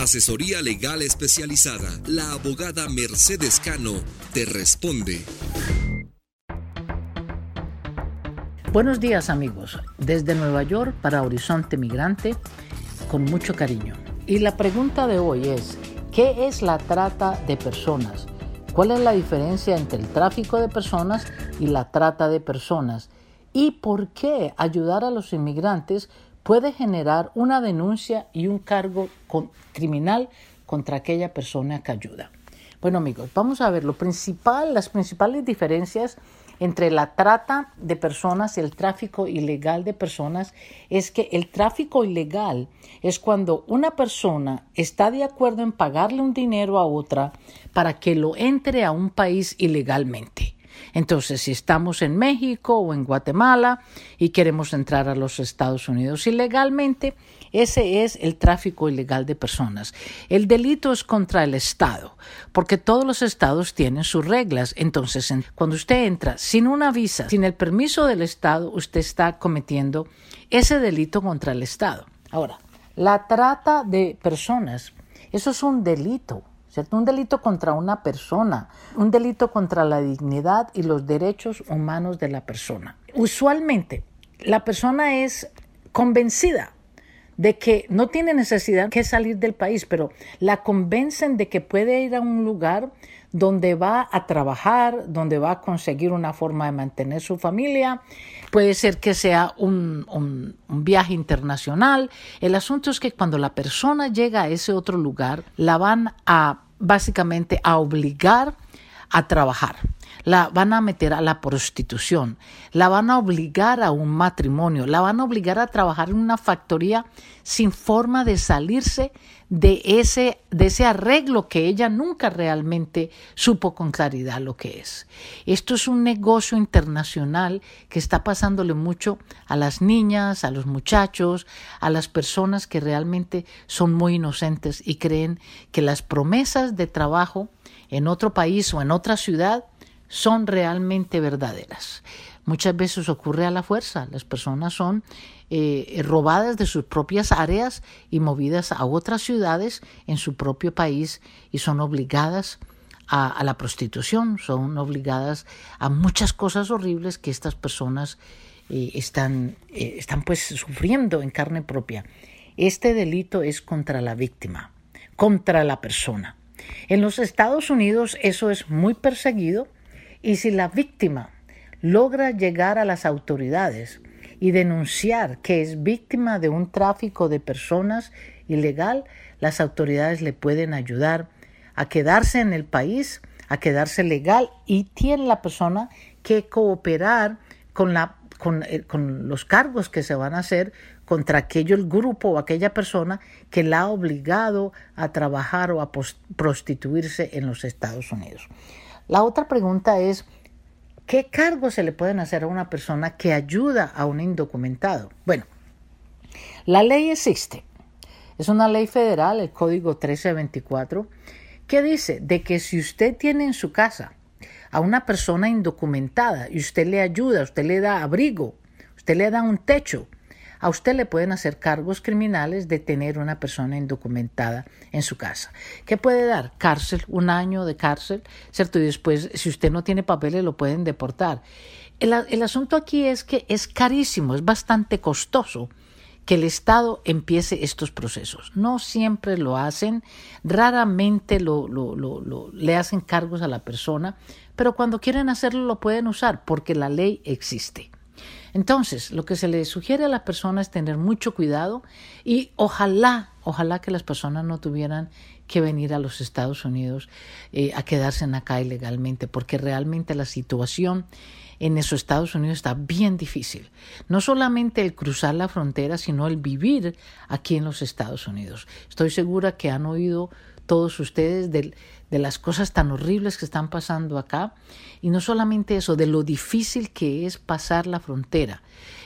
Asesoría legal especializada. La abogada Mercedes Cano te responde. Buenos días amigos, desde Nueva York para Horizonte Migrante, con mucho cariño. Y la pregunta de hoy es, ¿qué es la trata de personas? ¿Cuál es la diferencia entre el tráfico de personas y la trata de personas? ¿Y por qué ayudar a los inmigrantes puede generar una denuncia y un cargo criminal contra aquella persona que ayuda? Bueno amigos, vamos a ver lo principal, las principales diferencias entre la trata de personas y el tráfico ilegal de personas es que el tráfico ilegal es cuando una persona está de acuerdo en pagarle un dinero a otra para que lo entre a un país ilegalmente. Entonces, si estamos en México o en Guatemala y queremos entrar a los Estados Unidos ilegalmente, ese es el tráfico ilegal de personas. El delito es contra el Estado, porque todos los estados tienen sus reglas. Entonces, cuando usted entra sin una visa, sin el permiso del Estado, usted está cometiendo ese delito contra el Estado. Ahora, la trata de personas, eso es un delito. ¿Cierto? Un delito contra una persona, un delito contra la dignidad y los derechos humanos de la persona. Usualmente, la persona es convencida de que no tiene necesidad de salir del país, pero la convencen de que puede ir a un lugar donde va a trabajar, donde va a conseguir una forma de mantener su familia. Puede ser que sea un, un, viaje internacional. El asunto es que cuando la persona llega a ese otro lugar, la van a básicamente a obligar a trabajar. La van a meter a la prostitución, la van a obligar a un matrimonio, la van a obligar a trabajar en una factoría sin forma de salirse de ese, de ese arreglo que ella nunca realmente supo con claridad lo que es. Esto es un negocio internacional que está pasándole mucho a las niñas, a los muchachos, a las personas que realmente son muy inocentes y creen que las promesas de trabajo en otro país o en otra ciudad son realmente verdaderas. Muchas veces ocurre a la fuerza, las personas son eh, robadas de sus propias áreas y movidas a otras ciudades en su propio país y son obligadas a, la prostitución, son obligadas a muchas cosas horribles que estas personas eh, están, eh, están pues sufriendo en carne propia. Este delito es contra la víctima, contra la persona. En los Estados Unidos eso es muy perseguido y si la víctima logra llegar a las autoridades y denunciar que es víctima de un tráfico de personas ilegal, las autoridades le pueden ayudar a quedarse en el país, a quedarse legal y tiene la persona que cooperar con, la, con, eh, con los cargos que se van a hacer contra aquel grupo o aquella persona que la ha obligado a trabajar o a prostituirse en los Estados Unidos. La otra pregunta es, ¿qué cargos se le pueden hacer a una persona que ayuda a un indocumentado? Bueno, la ley existe. Es una ley federal, el Código 1324, que dice de que si usted tiene en su casa a una persona indocumentada y usted le ayuda, usted le da abrigo, usted le da un techo, a usted le pueden hacer cargos criminales de tener una persona indocumentada en su casa. ¿Qué puede dar? Cárcel, un año de cárcel, ¿cierto? Y después, si usted no tiene papeles, lo pueden deportar. El, el asunto aquí es que es carísimo, es bastante costoso que el Estado empiece estos procesos. No siempre lo hacen, raramente lo, lo, lo, le hacen cargos a la persona, pero cuando quieren hacerlo lo pueden usar porque la ley existe. Entonces, lo que se le sugiere a la persona es tener mucho cuidado y ojalá, ojalá que las personas no tuvieran que venir a los Estados Unidos eh, a quedarse acá ilegalmente, porque realmente la situación en esos Estados Unidos está bien difícil. No solamente el cruzar la frontera, sino el vivir aquí en los Estados Unidos. Estoy segura que han oído todos ustedes de, de, las cosas tan horribles que están pasando acá. Y no solamente eso, de lo difícil que es pasar la frontera.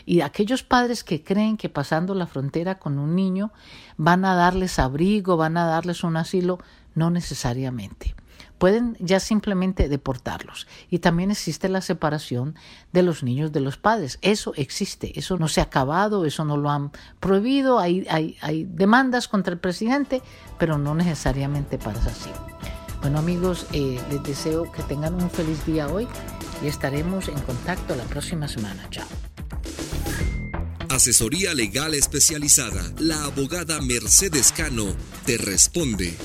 Y aquellos padres que creen que pasando la frontera con un niño van a darles abrigo, van a darles un asilo, no necesariamente pueden ya simplemente deportarlos. Y también existe la separación de los niños de los padres. Eso existe, eso no se ha acabado, eso no lo han prohibido. Hay, hay, hay demandas contra el presidente, pero no necesariamente pasa así. Bueno amigos, eh, les deseo que tengan un feliz día hoy y estaremos en contacto la próxima semana. Chao. Asesoría legal especializada. La abogada Mercedes Cano te responde.